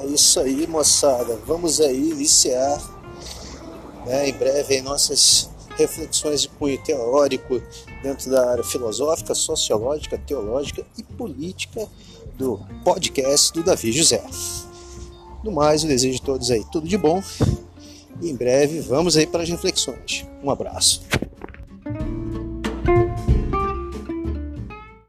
É isso aí, moçada. Vamos aí iniciar né, em breve aí, nossas reflexões de cunho teórico dentro da área filosófica, sociológica, teológica e política do podcast do Davi José. No mais, eu desejo a todos aí tudo de bom e em breve vamos aí para as reflexões. Um abraço.